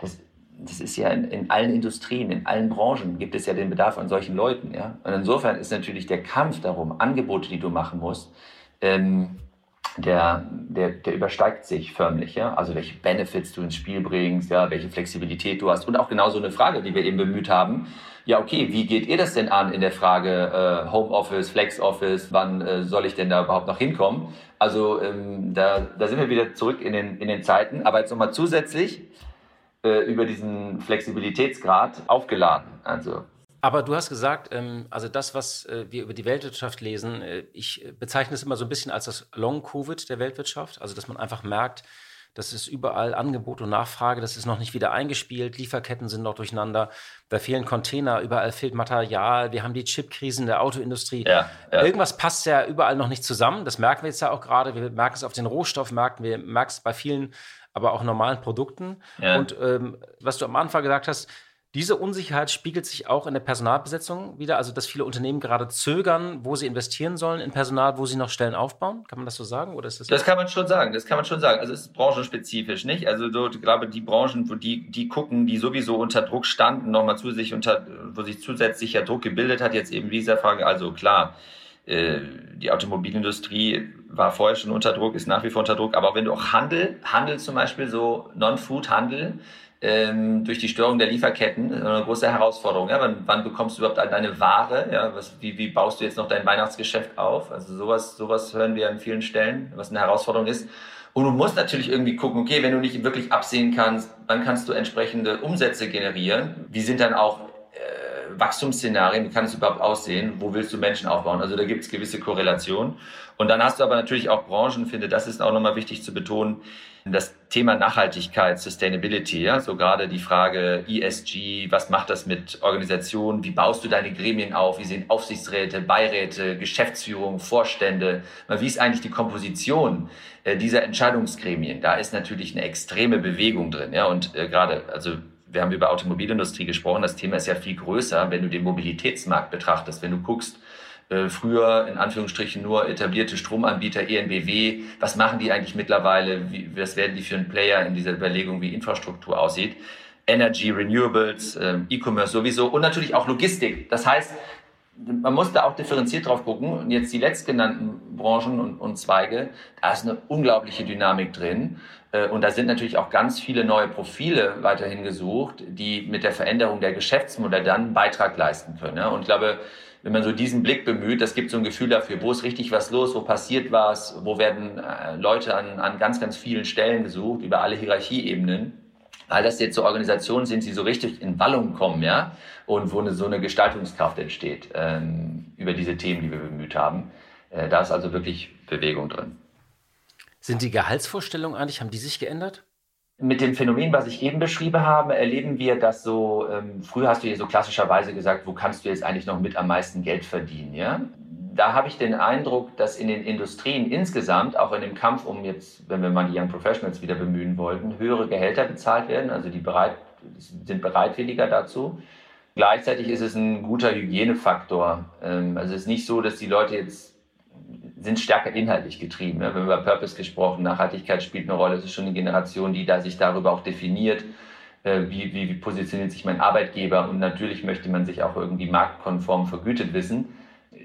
das, das ist ja in, in, allen Industrien, in allen Branchen gibt es ja den Bedarf an solchen Leuten. Ja? Und insofern ist natürlich der Kampf darum, Angebote, die du machen musst, ähm, der, der, der übersteigt sich förmlich, ja. Also welche Benefits du ins Spiel bringst, ja, welche Flexibilität du hast. Und auch genau so eine Frage, die wir eben bemüht haben. Ja, okay, wie geht ihr das denn an in der Frage äh, Homeoffice, Flex-Office, wann äh, soll ich denn da überhaupt noch hinkommen? Also ähm, da, da sind wir wieder zurück in den, in den Zeiten. Aber jetzt nochmal zusätzlich äh, über diesen Flexibilitätsgrad aufgeladen. Also aber du hast gesagt, ähm, also das, was äh, wir über die Weltwirtschaft lesen, äh, ich bezeichne es immer so ein bisschen als das Long-Covid der Weltwirtschaft. Also, dass man einfach merkt, das ist überall Angebot und Nachfrage, das ist noch nicht wieder eingespielt, Lieferketten sind noch durcheinander, da fehlen Container, überall fehlt Material, wir haben die Chipkrisen der Autoindustrie. Ja, ja. Irgendwas passt ja überall noch nicht zusammen, das merken wir jetzt ja auch gerade, wir merken es auf den Rohstoffmärkten, wir merken es bei vielen, aber auch normalen Produkten. Ja. Und ähm, was du am Anfang gesagt hast, diese Unsicherheit spiegelt sich auch in der Personalbesetzung wieder, also dass viele Unternehmen gerade zögern, wo sie investieren sollen in Personal, wo sie noch Stellen aufbauen. Kann man das so sagen oder ist das? Das kann man schon sagen. Das kann man schon sagen. Also es ist branchenspezifisch, nicht? Also so, ich glaube, die Branchen, wo die die gucken, die sowieso unter Druck standen, nochmal zu sich unter, wo sich zusätzlicher Druck gebildet hat, jetzt eben dieser Frage. Also klar, äh, die Automobilindustrie war vorher schon unter Druck, ist nach wie vor unter Druck. Aber wenn du auch Handel, Handel zum Beispiel so Non-Food-Handel ähm, durch die Störung der Lieferketten eine große Herausforderung. Ja? Wann, wann bekommst du überhaupt deine Ware? Ja? Was, wie, wie baust du jetzt noch dein Weihnachtsgeschäft auf? Also sowas, sowas hören wir an vielen Stellen, was eine Herausforderung ist. Und du musst natürlich irgendwie gucken, okay, wenn du nicht wirklich absehen kannst, wann kannst du entsprechende Umsätze generieren? Wie sind dann auch äh, Wachstumsszenarien? Wie kann es überhaupt aussehen? Wo willst du Menschen aufbauen? Also da gibt es gewisse Korrelationen. Und dann hast du aber natürlich auch Branchen, finde, das ist auch nochmal wichtig zu betonen, das Thema Nachhaltigkeit, Sustainability, ja, so gerade die Frage ESG, was macht das mit Organisationen, wie baust du deine Gremien auf, wie sehen Aufsichtsräte, Beiräte, Geschäftsführung, Vorstände, wie ist eigentlich die Komposition äh, dieser Entscheidungsgremien? Da ist natürlich eine extreme Bewegung drin, ja, und äh, gerade, also wir haben über Automobilindustrie gesprochen, das Thema ist ja viel größer, wenn du den Mobilitätsmarkt betrachtest, wenn du guckst, früher in Anführungsstrichen nur etablierte Stromanbieter, ENBW, was machen die eigentlich mittlerweile? Wie, was werden die für ein Player in dieser Überlegung, wie Infrastruktur aussieht? Energy, Renewables, äh, E-Commerce sowieso und natürlich auch Logistik. Das heißt, man muss da auch differenziert drauf gucken. Und jetzt die letztgenannten Branchen und, und Zweige, da ist eine unglaubliche Dynamik drin. Äh, und da sind natürlich auch ganz viele neue Profile weiterhin gesucht, die mit der Veränderung der Geschäftsmodelle dann einen Beitrag leisten können. Und ich glaube, wenn man so diesen Blick bemüht, das gibt so ein Gefühl dafür, wo ist richtig was los, wo passiert was, wo werden äh, Leute an, an ganz, ganz vielen Stellen gesucht, über alle Hierarchieebenen. weil das jetzt so Organisationen sind, die so richtig in Wallung kommen, ja, und wo eine, so eine Gestaltungskraft entsteht ähm, über diese Themen, die wir bemüht haben. Äh, da ist also wirklich Bewegung drin. Sind die Gehaltsvorstellungen eigentlich, haben die sich geändert? Mit dem Phänomen, was ich eben beschrieben habe, erleben wir, dass so, ähm, früher hast du hier so klassischerweise gesagt, wo kannst du jetzt eigentlich noch mit am meisten Geld verdienen, ja? Da habe ich den Eindruck, dass in den Industrien insgesamt, auch in dem Kampf um jetzt, wenn wir mal die Young Professionals wieder bemühen wollten, höhere Gehälter bezahlt werden, also die bereit, sind bereitwilliger dazu. Gleichzeitig ist es ein guter Hygienefaktor. Ähm, also es ist nicht so, dass die Leute jetzt sind stärker inhaltlich getrieben. Wir haben über Purpose gesprochen, Nachhaltigkeit spielt eine Rolle. Es ist schon eine Generation, die da sich darüber auch definiert, äh, wie, wie, wie positioniert sich mein Arbeitgeber und natürlich möchte man sich auch irgendwie marktkonform vergütet wissen.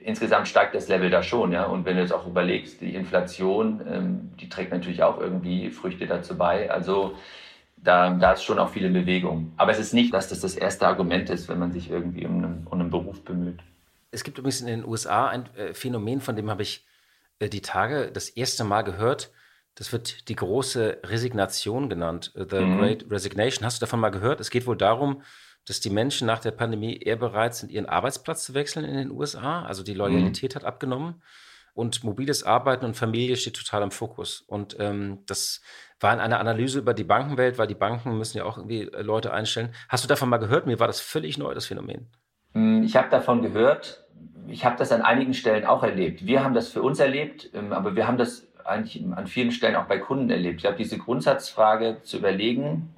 Insgesamt steigt das Level da schon, ja. Und wenn du jetzt auch überlegst, die Inflation, ähm, die trägt natürlich auch irgendwie Früchte dazu bei. Also da, da ist schon auch viele Bewegung. Aber es ist nicht, dass das das erste Argument ist, wenn man sich irgendwie um einen, um einen Beruf bemüht. Es gibt übrigens in den USA ein äh, Phänomen, von dem habe ich die Tage das erste Mal gehört. Das wird die große Resignation genannt, äh, The mhm. Great Resignation. Hast du davon mal gehört? Es geht wohl darum, dass die Menschen nach der Pandemie eher bereit sind, ihren Arbeitsplatz zu wechseln in den USA. Also die Loyalität mhm. hat abgenommen. Und mobiles Arbeiten und Familie steht total im Fokus. Und ähm, das war in einer Analyse über die Bankenwelt, weil die Banken müssen ja auch irgendwie äh, Leute einstellen. Hast du davon mal gehört? Mir war das völlig neu, das Phänomen. Hm, ich habe davon gehört ich habe das an einigen Stellen auch erlebt. Wir haben das für uns erlebt, ähm, aber wir haben das eigentlich an vielen Stellen auch bei Kunden erlebt. Ich habe diese Grundsatzfrage zu überlegen,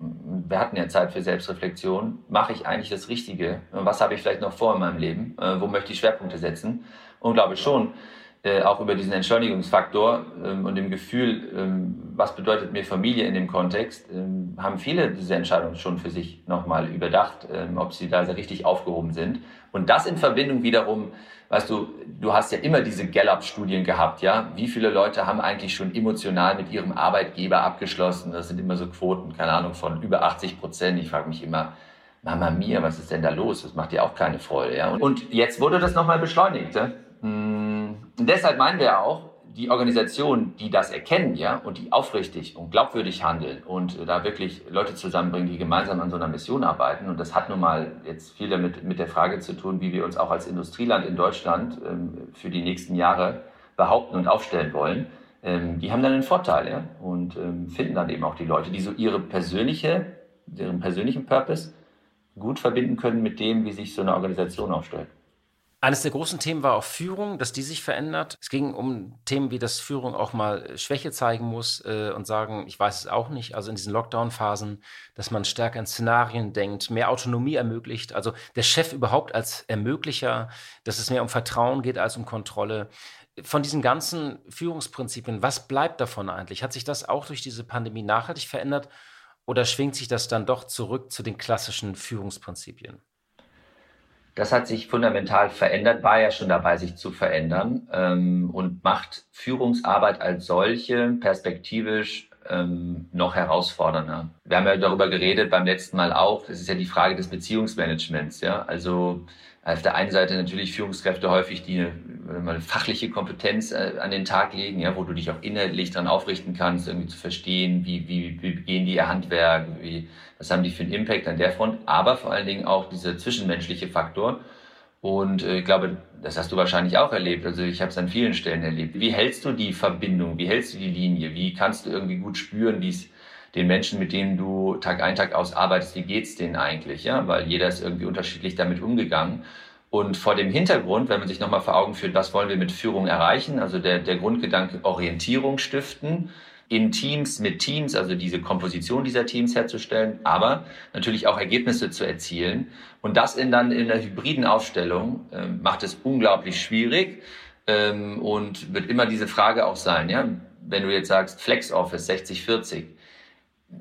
wir hatten ja Zeit für Selbstreflexion, mache ich eigentlich das Richtige? Was habe ich vielleicht noch vor in meinem Leben? Äh, wo möchte ich Schwerpunkte setzen? Und glaube schon, äh, auch über diesen Entschleunigungsfaktor ähm, und dem Gefühl, ähm, was bedeutet mir Familie in dem Kontext, haben viele diese Entscheidung schon für sich nochmal überdacht, ob sie da richtig aufgehoben sind. Und das in Verbindung wiederum, weißt du, du hast ja immer diese Gallup-Studien gehabt, ja? Wie viele Leute haben eigentlich schon emotional mit ihrem Arbeitgeber abgeschlossen? Das sind immer so Quoten, keine Ahnung, von über 80 Prozent. Ich frage mich immer, Mama mia, was ist denn da los? Das macht dir auch keine Freude, ja? Und jetzt wurde das nochmal beschleunigt, ja? Und deshalb meinen wir auch, die Organisationen, die das erkennen, ja, und die aufrichtig und glaubwürdig handeln und da wirklich Leute zusammenbringen, die gemeinsam an so einer Mission arbeiten. Und das hat nun mal jetzt viel damit mit der Frage zu tun, wie wir uns auch als Industrieland in Deutschland ähm, für die nächsten Jahre behaupten und aufstellen wollen. Ähm, die haben dann einen Vorteil, ja, und ähm, finden dann eben auch die Leute, die so ihre persönliche, ihren persönlichen Purpose gut verbinden können mit dem, wie sich so eine Organisation aufstellt. Eines der großen Themen war auch Führung, dass die sich verändert. Es ging um Themen wie, dass Führung auch mal Schwäche zeigen muss äh, und sagen, ich weiß es auch nicht. Also in diesen Lockdown-Phasen, dass man stärker in Szenarien denkt, mehr Autonomie ermöglicht. Also der Chef überhaupt als Ermöglicher, dass es mehr um Vertrauen geht als um Kontrolle. Von diesen ganzen Führungsprinzipien, was bleibt davon eigentlich? Hat sich das auch durch diese Pandemie nachhaltig verändert oder schwingt sich das dann doch zurück zu den klassischen Führungsprinzipien? Das hat sich fundamental verändert, war ja schon dabei, sich zu verändern ähm, und macht Führungsarbeit als solche perspektivisch ähm, noch herausfordernder. Wir haben ja darüber geredet beim letzten Mal auch. Das ist ja die Frage des Beziehungsmanagements. Ja, also auf der einen Seite natürlich Führungskräfte häufig, die eine, eine fachliche Kompetenz äh, an den Tag legen, ja, wo du dich auch inhaltlich dran aufrichten kannst, irgendwie zu verstehen, wie, wie, wie gehen die ihr Handwerk, wie, was haben die für einen Impact an der Front, aber vor allen Dingen auch dieser zwischenmenschliche Faktor. Und äh, ich glaube, das hast du wahrscheinlich auch erlebt. Also ich habe es an vielen Stellen erlebt. Wie hältst du die Verbindung? Wie hältst du die Linie? Wie kannst du irgendwie gut spüren, wie es den Menschen, mit denen du Tag ein, Tag aus arbeitest, wie geht's denen eigentlich? Ja, weil jeder ist irgendwie unterschiedlich damit umgegangen. Und vor dem Hintergrund, wenn man sich nochmal vor Augen führt, was wollen wir mit Führung erreichen? Also der, der Grundgedanke Orientierung stiften, in Teams, mit Teams, also diese Komposition dieser Teams herzustellen, aber natürlich auch Ergebnisse zu erzielen. Und das in dann in der hybriden Aufstellung äh, macht es unglaublich schwierig ähm, und wird immer diese Frage auch sein, ja, wenn du jetzt sagst Flex Office 60, 40,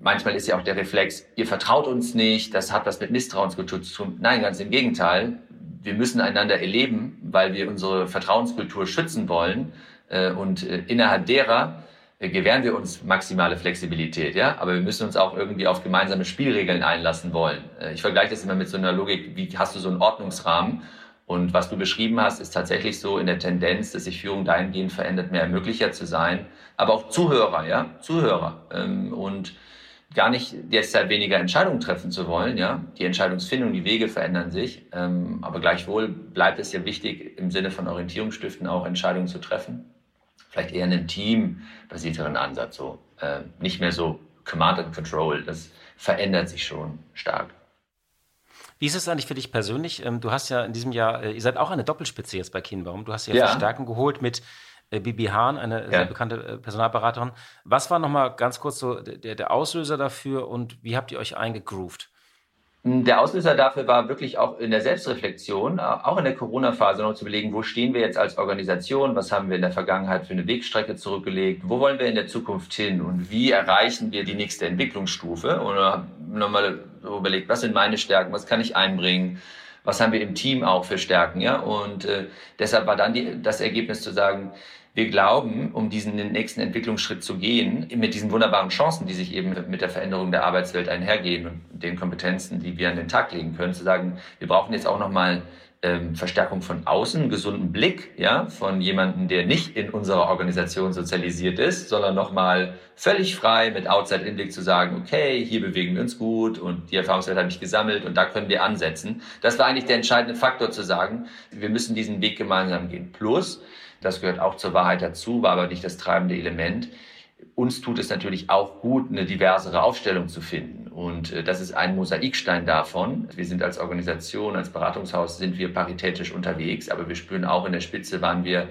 manchmal ist ja auch der Reflex, ihr vertraut uns nicht, das hat was mit Misstrauenskultur zu tun. Nein, ganz im Gegenteil. Wir müssen einander erleben, weil wir unsere Vertrauenskultur schützen wollen. Äh, und äh, innerhalb derer gewähren wir uns maximale Flexibilität, ja. Aber wir müssen uns auch irgendwie auf gemeinsame Spielregeln einlassen wollen. Ich vergleiche das immer mit so einer Logik, wie hast du so einen Ordnungsrahmen? Und was du beschrieben hast, ist tatsächlich so in der Tendenz, dass sich Führung dahingehend verändert, mehr Ermöglicher zu sein, aber auch Zuhörer, ja, Zuhörer. Ähm, und gar nicht deshalb weniger Entscheidungen treffen zu wollen. Ja, die Entscheidungsfindung, die Wege verändern sich, ähm, aber gleichwohl bleibt es ja wichtig, im Sinne von Orientierungsstiften auch Entscheidungen zu treffen. Vielleicht eher einen teambasierteren Ansatz, so äh, nicht mehr so Command and Control. Das verändert sich schon stark. Wie ist es eigentlich für dich persönlich? Ähm, du hast ja in diesem Jahr, äh, ihr seid auch eine Doppelspitze jetzt bei Kienbaum. Du hast ja, ja. Verstärkung geholt mit äh, Bibi Hahn, eine ja. sehr bekannte äh, Personalberaterin. Was war nochmal ganz kurz so der, der Auslöser dafür und wie habt ihr euch eingegroovt? Der Auslöser dafür war wirklich auch in der Selbstreflexion, auch in der Corona-Phase noch zu überlegen, wo stehen wir jetzt als Organisation, was haben wir in der Vergangenheit für eine Wegstrecke zurückgelegt, wo wollen wir in der Zukunft hin und wie erreichen wir die nächste Entwicklungsstufe? Und nochmal überlegt, was sind meine Stärken, was kann ich einbringen, was haben wir im Team auch für Stärken, ja? Und äh, deshalb war dann die, das Ergebnis zu sagen, wir glauben, um diesen nächsten Entwicklungsschritt zu gehen, mit diesen wunderbaren Chancen, die sich eben mit der Veränderung der Arbeitswelt einhergehen und den Kompetenzen, die wir an den Tag legen können, zu sagen, wir brauchen jetzt auch nochmal ähm, Verstärkung von außen, gesunden Blick, ja, von jemandem, der nicht in unserer Organisation sozialisiert ist, sondern nochmal völlig frei mit Outside-Inblick zu sagen, okay, hier bewegen wir uns gut und die Erfahrungswerte habe ich gesammelt und da können wir ansetzen. Das war eigentlich der entscheidende Faktor zu sagen, wir müssen diesen Weg gemeinsam gehen. Plus, das gehört auch zur Wahrheit dazu, war aber nicht das treibende Element. Uns tut es natürlich auch gut, eine diversere Aufstellung zu finden. Und äh, das ist ein Mosaikstein davon. Wir sind als Organisation, als Beratungshaus, sind wir paritätisch unterwegs, aber wir spüren auch in der Spitze, waren wir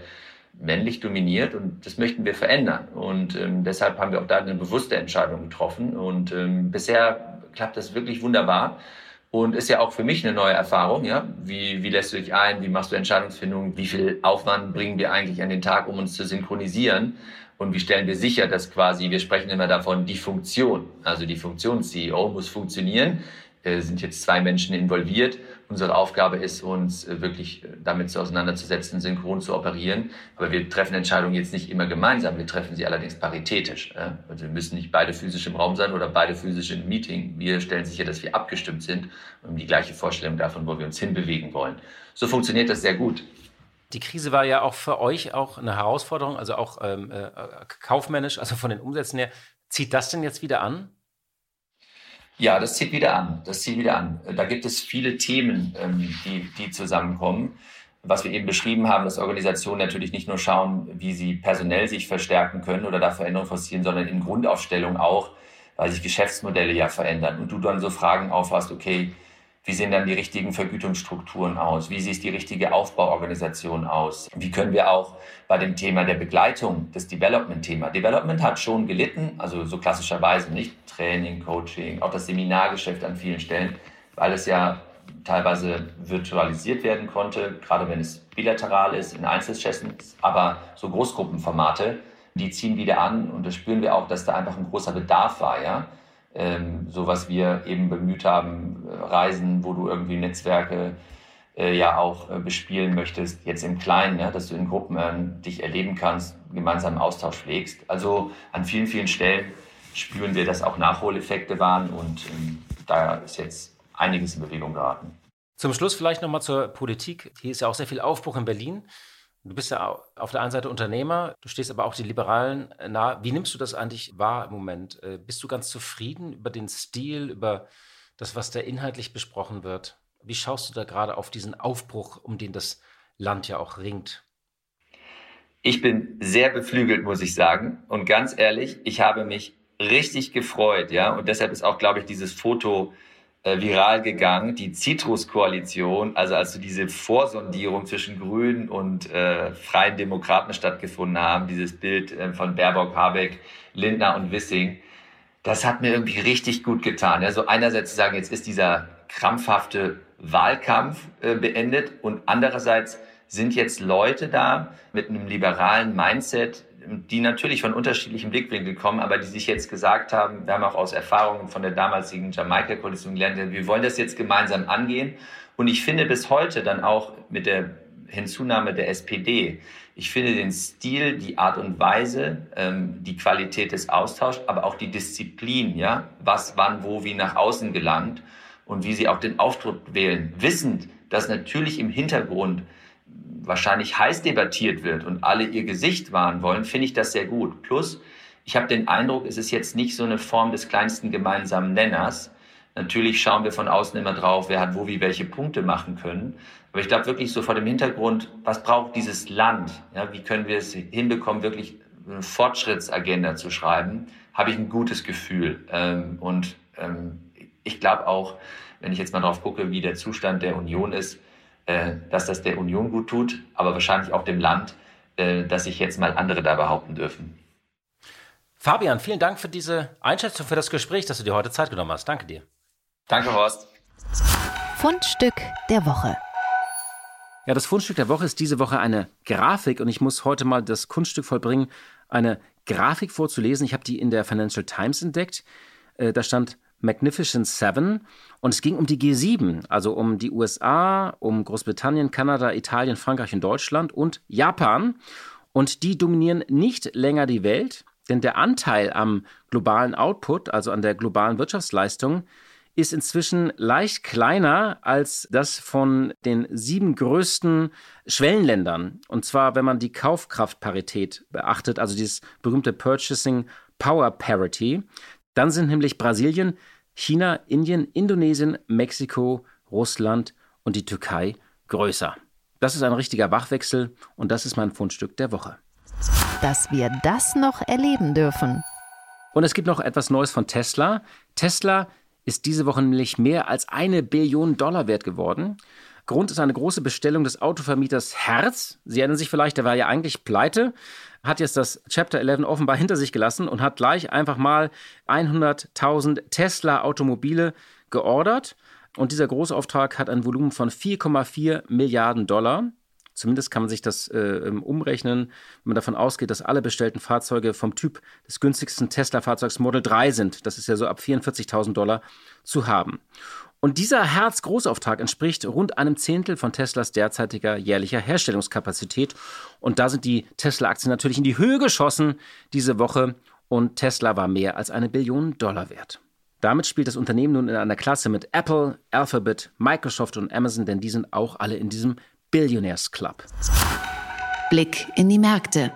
männlich dominiert und das möchten wir verändern. Und ähm, deshalb haben wir auch da eine bewusste Entscheidung getroffen. Und ähm, bisher klappt das wirklich wunderbar. Und ist ja auch für mich eine neue Erfahrung, ja. Wie, wie lässt du dich ein? Wie machst du Entscheidungsfindung? Wie viel Aufwand bringen wir eigentlich an den Tag, um uns zu synchronisieren? Und wie stellen wir sicher, dass quasi, wir sprechen immer davon, die Funktion, also die Funktion CEO muss funktionieren. Äh, sind jetzt zwei Menschen involviert. Unsere Aufgabe ist, uns äh, wirklich äh, damit auseinanderzusetzen, synchron zu operieren. Aber wir treffen Entscheidungen jetzt nicht immer gemeinsam, wir treffen sie allerdings paritätisch. Also wir müssen nicht beide physisch im Raum sein oder beide physisch im Meeting. Wir stellen sicher, dass wir abgestimmt sind um die gleiche Vorstellung davon, wo wir uns hinbewegen wollen. So funktioniert das sehr gut. Die Krise war ja auch für euch auch eine Herausforderung, also auch ähm, äh, kaufmännisch, also von den Umsätzen her. Zieht das denn jetzt wieder an? Ja, das zieht wieder an. Das zieht wieder an. Da gibt es viele Themen, ähm, die, die zusammenkommen. Was wir eben beschrieben haben, dass Organisationen natürlich nicht nur schauen, wie sie personell sich verstärken können oder da Veränderungen forcieren, sondern in Grundaufstellung auch, weil sich Geschäftsmodelle ja verändern. Und du dann so Fragen aufhast, okay, wie sehen dann die richtigen Vergütungsstrukturen aus? Wie sieht die richtige Aufbauorganisation aus? Wie können wir auch bei dem Thema der Begleitung, das Development-Thema, Development hat schon gelitten, also so klassischerweise nicht Training, Coaching, auch das Seminargeschäft an vielen Stellen, weil es ja teilweise virtualisiert werden konnte, gerade wenn es bilateral ist, in Einzelsessions, aber so Großgruppenformate, die ziehen wieder an und das spüren wir auch, dass da einfach ein großer Bedarf war, ja ähm, so was wir eben bemüht haben, äh, Reisen, wo du irgendwie Netzwerke äh, ja auch äh, bespielen möchtest, jetzt im Kleinen, ja, dass du in Gruppen äh, dich erleben kannst, gemeinsamen Austausch pflegst. Also an vielen, vielen Stellen spüren wir, dass auch Nachholeffekte waren und ähm, da ist jetzt einiges in Bewegung geraten. Zum Schluss vielleicht nochmal zur Politik. Hier ist ja auch sehr viel Aufbruch in Berlin. Du bist ja auf der einen Seite Unternehmer, du stehst aber auch die Liberalen nahe. Wie nimmst du das eigentlich wahr im Moment? Äh, bist du ganz zufrieden über den Stil, über das, was da inhaltlich besprochen wird? Wie schaust du da gerade auf diesen Aufbruch, um den das Land ja auch ringt? Ich bin sehr beflügelt, muss ich sagen. Und ganz ehrlich, ich habe mich richtig gefreut, ja. Und deshalb ist auch, glaube ich, dieses Foto äh, viral gegangen, die Citrus-Koalition, also als so diese Vorsondierung zwischen Grünen und äh, Freien Demokraten stattgefunden haben, dieses Bild äh, von Baerbock, Habeck, Lindner und Wissing, das hat mir irgendwie richtig gut getan. Also einerseits zu sagen, jetzt ist dieser krampfhafte Wahlkampf äh, beendet und andererseits sind jetzt Leute da mit einem liberalen Mindset, die natürlich von unterschiedlichen Blickwinkeln kommen, aber die sich jetzt gesagt haben, wir haben auch aus Erfahrungen von der damaligen Jamaika-Koalition gelernt, wir wollen das jetzt gemeinsam angehen. Und ich finde bis heute dann auch mit der Hinzunahme der SPD, ich finde den Stil, die Art und Weise, ähm, die Qualität des Austauschs, aber auch die Disziplin, ja, was, wann, wo, wie nach außen gelangt und wie sie auch den Auftritt wählen, wissend, dass natürlich im Hintergrund wahrscheinlich heiß debattiert wird und alle ihr Gesicht wahren wollen, finde ich das sehr gut. Plus, Ich habe den Eindruck, es ist jetzt nicht so eine Form des kleinsten gemeinsamen Nenners. Natürlich schauen wir von außen immer drauf, wer hat wo wie welche Punkte machen können. Aber ich glaube wirklich so vor dem Hintergrund, was braucht dieses Land? Ja, wie können wir es hinbekommen, wirklich eine Fortschrittsagenda zu schreiben? Habe ich ein gutes Gefühl. Ähm, und ähm, ich glaube auch, wenn ich jetzt mal drauf gucke, wie der Zustand der Union ist, dass das der Union gut tut, aber wahrscheinlich auch dem Land, äh, dass sich jetzt mal andere da behaupten dürfen. Fabian, vielen Dank für diese Einschätzung, für das Gespräch, dass du dir heute Zeit genommen hast. Danke dir. Danke, Horst. Fundstück der Woche. Ja, das Fundstück der Woche ist diese Woche eine Grafik und ich muss heute mal das Kunststück vollbringen, eine Grafik vorzulesen. Ich habe die in der Financial Times entdeckt. Äh, da stand Magnificent Seven und es ging um die G7, also um die USA, um Großbritannien, Kanada, Italien, Frankreich und Deutschland und Japan. Und die dominieren nicht länger die Welt, denn der Anteil am globalen Output, also an der globalen Wirtschaftsleistung, ist inzwischen leicht kleiner als das von den sieben größten Schwellenländern. Und zwar, wenn man die Kaufkraftparität beachtet, also dieses berühmte Purchasing Power Parity, dann sind nämlich Brasilien, China, Indien, Indonesien, Mexiko, Russland und die Türkei größer. Das ist ein richtiger Wachwechsel und das ist mein Fundstück der Woche. Dass wir das noch erleben dürfen. Und es gibt noch etwas Neues von Tesla. Tesla ist diese Woche nämlich mehr als eine Billion Dollar wert geworden. Grund ist eine große Bestellung des Autovermieters Herz. Sie erinnern sich vielleicht, der war ja eigentlich pleite, hat jetzt das Chapter 11 offenbar hinter sich gelassen und hat gleich einfach mal 100.000 Tesla-Automobile geordert. Und dieser Großauftrag hat ein Volumen von 4,4 Milliarden Dollar. Zumindest kann man sich das äh, umrechnen, wenn man davon ausgeht, dass alle bestellten Fahrzeuge vom Typ des günstigsten Tesla-Fahrzeugs Model 3 sind. Das ist ja so ab 44.000 Dollar zu haben. Und dieser Herz-Großauftrag entspricht rund einem Zehntel von Teslas derzeitiger jährlicher Herstellungskapazität. Und da sind die Tesla-Aktien natürlich in die Höhe geschossen diese Woche. Und Tesla war mehr als eine Billion Dollar wert. Damit spielt das Unternehmen nun in einer Klasse mit Apple, Alphabet, Microsoft und Amazon, denn die sind auch alle in diesem Billionaires Club. Blick in die Märkte.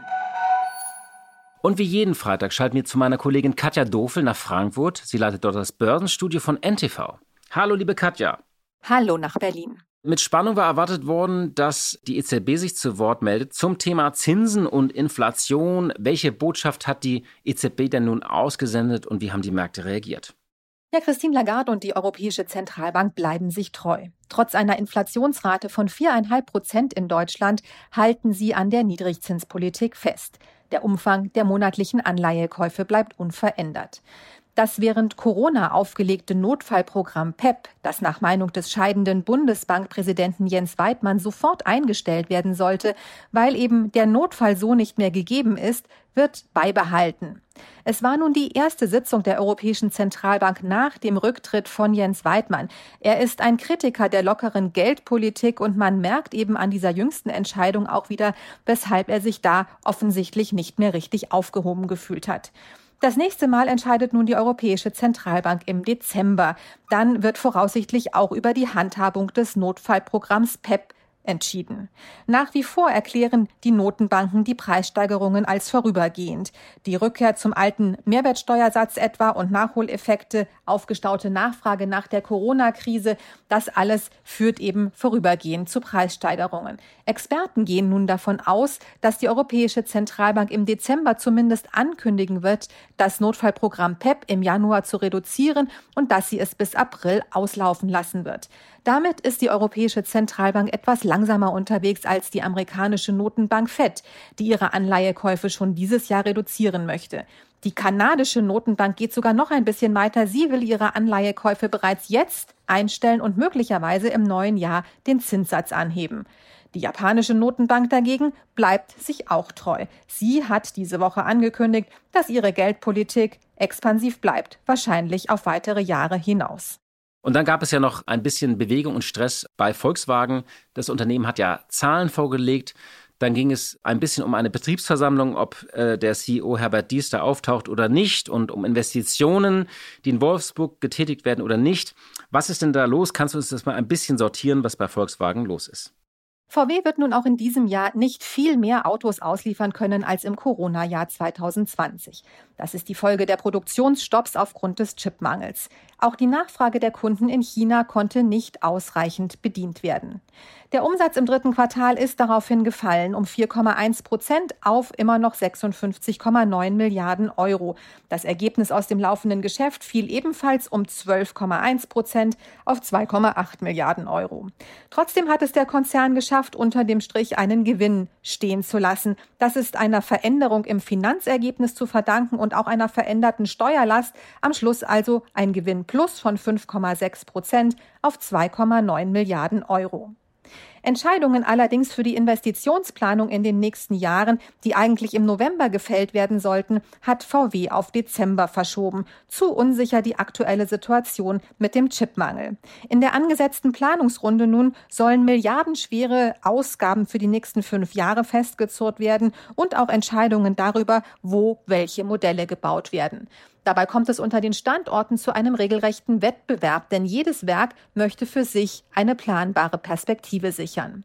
Und wie jeden Freitag schalten wir zu meiner Kollegin Katja Dofel nach Frankfurt. Sie leitet dort das Börsenstudio von NTV. Hallo, liebe Katja. Hallo nach Berlin. Mit Spannung war erwartet worden, dass die EZB sich zu Wort meldet zum Thema Zinsen und Inflation. Welche Botschaft hat die EZB denn nun ausgesendet und wie haben die Märkte reagiert? Ja, Christine Lagarde und die Europäische Zentralbank bleiben sich treu. Trotz einer Inflationsrate von viereinhalb Prozent in Deutschland halten sie an der Niedrigzinspolitik fest. Der Umfang der monatlichen Anleihekäufe bleibt unverändert. Das während Corona aufgelegte Notfallprogramm PEP, das nach Meinung des scheidenden Bundesbankpräsidenten Jens Weidmann sofort eingestellt werden sollte, weil eben der Notfall so nicht mehr gegeben ist, wird beibehalten. Es war nun die erste Sitzung der Europäischen Zentralbank nach dem Rücktritt von Jens Weidmann. Er ist ein Kritiker der lockeren Geldpolitik und man merkt eben an dieser jüngsten Entscheidung auch wieder, weshalb er sich da offensichtlich nicht mehr richtig aufgehoben gefühlt hat. Das nächste Mal entscheidet nun die Europäische Zentralbank im Dezember. Dann wird voraussichtlich auch über die Handhabung des Notfallprogramms PEP entschieden. Nach wie vor erklären die Notenbanken die Preissteigerungen als vorübergehend. Die Rückkehr zum alten Mehrwertsteuersatz etwa und Nachholeffekte, aufgestaute Nachfrage nach der Corona-Krise, das alles führt eben vorübergehend zu Preissteigerungen. Experten gehen nun davon aus, dass die Europäische Zentralbank im Dezember zumindest ankündigen wird, das Notfallprogramm PEP im Januar zu reduzieren und dass sie es bis April auslaufen lassen wird. Damit ist die Europäische Zentralbank etwas langsamer unterwegs als die amerikanische Notenbank Fed, die ihre Anleihekäufe schon dieses Jahr reduzieren möchte. Die kanadische Notenbank geht sogar noch ein bisschen weiter. Sie will ihre Anleihekäufe bereits jetzt einstellen und möglicherweise im neuen Jahr den Zinssatz anheben. Die japanische Notenbank dagegen bleibt sich auch treu. Sie hat diese Woche angekündigt, dass ihre Geldpolitik expansiv bleibt, wahrscheinlich auf weitere Jahre hinaus. Und dann gab es ja noch ein bisschen Bewegung und Stress bei Volkswagen. Das Unternehmen hat ja Zahlen vorgelegt. Dann ging es ein bisschen um eine Betriebsversammlung, ob äh, der CEO Herbert Dies da auftaucht oder nicht und um Investitionen, die in Wolfsburg getätigt werden oder nicht. Was ist denn da los? Kannst du uns das mal ein bisschen sortieren, was bei Volkswagen los ist? VW wird nun auch in diesem Jahr nicht viel mehr Autos ausliefern können als im Corona-Jahr 2020. Das ist die Folge der Produktionsstopps aufgrund des Chipmangels. Auch die Nachfrage der Kunden in China konnte nicht ausreichend bedient werden. Der Umsatz im dritten Quartal ist daraufhin gefallen um 4,1 Prozent auf immer noch 56,9 Milliarden Euro. Das Ergebnis aus dem laufenden Geschäft fiel ebenfalls um 12,1 Prozent auf 2,8 Milliarden Euro. Trotzdem hat es der Konzern geschafft, unter dem Strich einen Gewinn stehen zu lassen. Das ist einer Veränderung im Finanzergebnis zu verdanken und auch einer veränderten Steuerlast. Am Schluss also ein Gewinn plus von 5,6 Prozent auf 2,9 Milliarden Euro. Entscheidungen allerdings für die Investitionsplanung in den nächsten Jahren, die eigentlich im November gefällt werden sollten, hat VW auf Dezember verschoben. Zu unsicher die aktuelle Situation mit dem Chipmangel. In der angesetzten Planungsrunde nun sollen milliardenschwere Ausgaben für die nächsten fünf Jahre festgezurrt werden und auch Entscheidungen darüber, wo welche Modelle gebaut werden. Dabei kommt es unter den Standorten zu einem regelrechten Wettbewerb, denn jedes Werk möchte für sich eine planbare Perspektive sichern.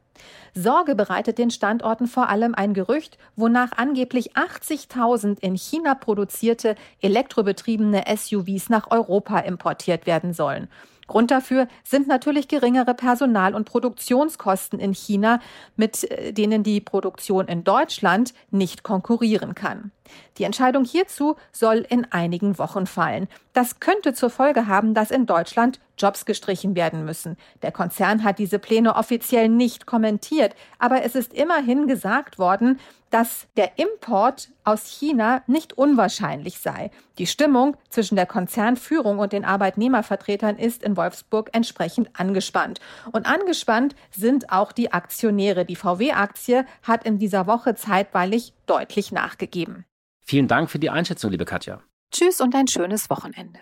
Sorge bereitet den Standorten vor allem ein Gerücht, wonach angeblich 80.000 in China produzierte elektrobetriebene SUVs nach Europa importiert werden sollen. Grund dafür sind natürlich geringere Personal- und Produktionskosten in China, mit äh, denen die Produktion in Deutschland nicht konkurrieren kann. Die Entscheidung hierzu soll in einigen Wochen fallen. Das könnte zur Folge haben, dass in Deutschland Jobs gestrichen werden müssen. Der Konzern hat diese Pläne offiziell nicht kommentiert, aber es ist immerhin gesagt worden, dass der Import aus China nicht unwahrscheinlich sei. Die Stimmung zwischen der Konzernführung und den Arbeitnehmervertretern ist in Wolfsburg entsprechend angespannt. Und angespannt sind auch die Aktionäre. Die VW-Aktie hat in dieser Woche zeitweilig deutlich nachgegeben. Vielen Dank für die Einschätzung, liebe Katja. Tschüss und ein schönes Wochenende.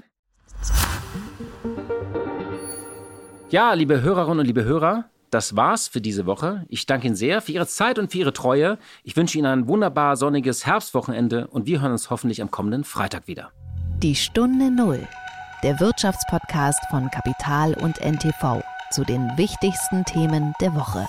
Ja, liebe Hörerinnen und liebe Hörer, das war's für diese Woche. Ich danke Ihnen sehr für Ihre Zeit und für Ihre Treue. Ich wünsche Ihnen ein wunderbar sonniges Herbstwochenende und wir hören uns hoffentlich am kommenden Freitag wieder. Die Stunde Null, der Wirtschaftspodcast von Kapital und NTV zu den wichtigsten Themen der Woche.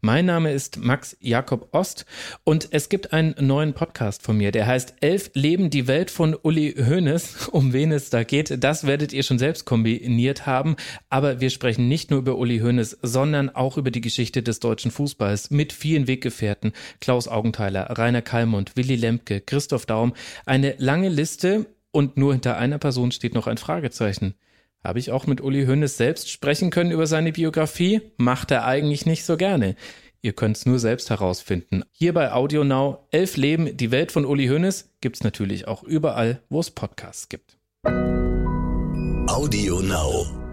mein Name ist Max Jakob Ost und es gibt einen neuen Podcast von mir, der heißt Elf Leben die Welt von Uli Hoeneß. *laughs* Um wen es da geht, das werdet ihr schon selbst kombiniert haben. Aber wir sprechen nicht nur über Uli Hoeneß, sondern auch über die Geschichte des deutschen Fußballs mit vielen Weggefährten. Klaus Augenthaler, Rainer Kallmund, Willy Lemke, Christoph Daum. Eine lange Liste und nur hinter einer Person steht noch ein Fragezeichen. Habe ich auch mit Uli Hoeneß selbst sprechen können über seine Biografie? Macht er eigentlich nicht so gerne. Ihr könnt es nur selbst herausfinden. Hier bei Audio Now, Elf Leben, die Welt von Uli Hoeneß, gibt es natürlich auch überall, wo es Podcasts gibt. Audio Now.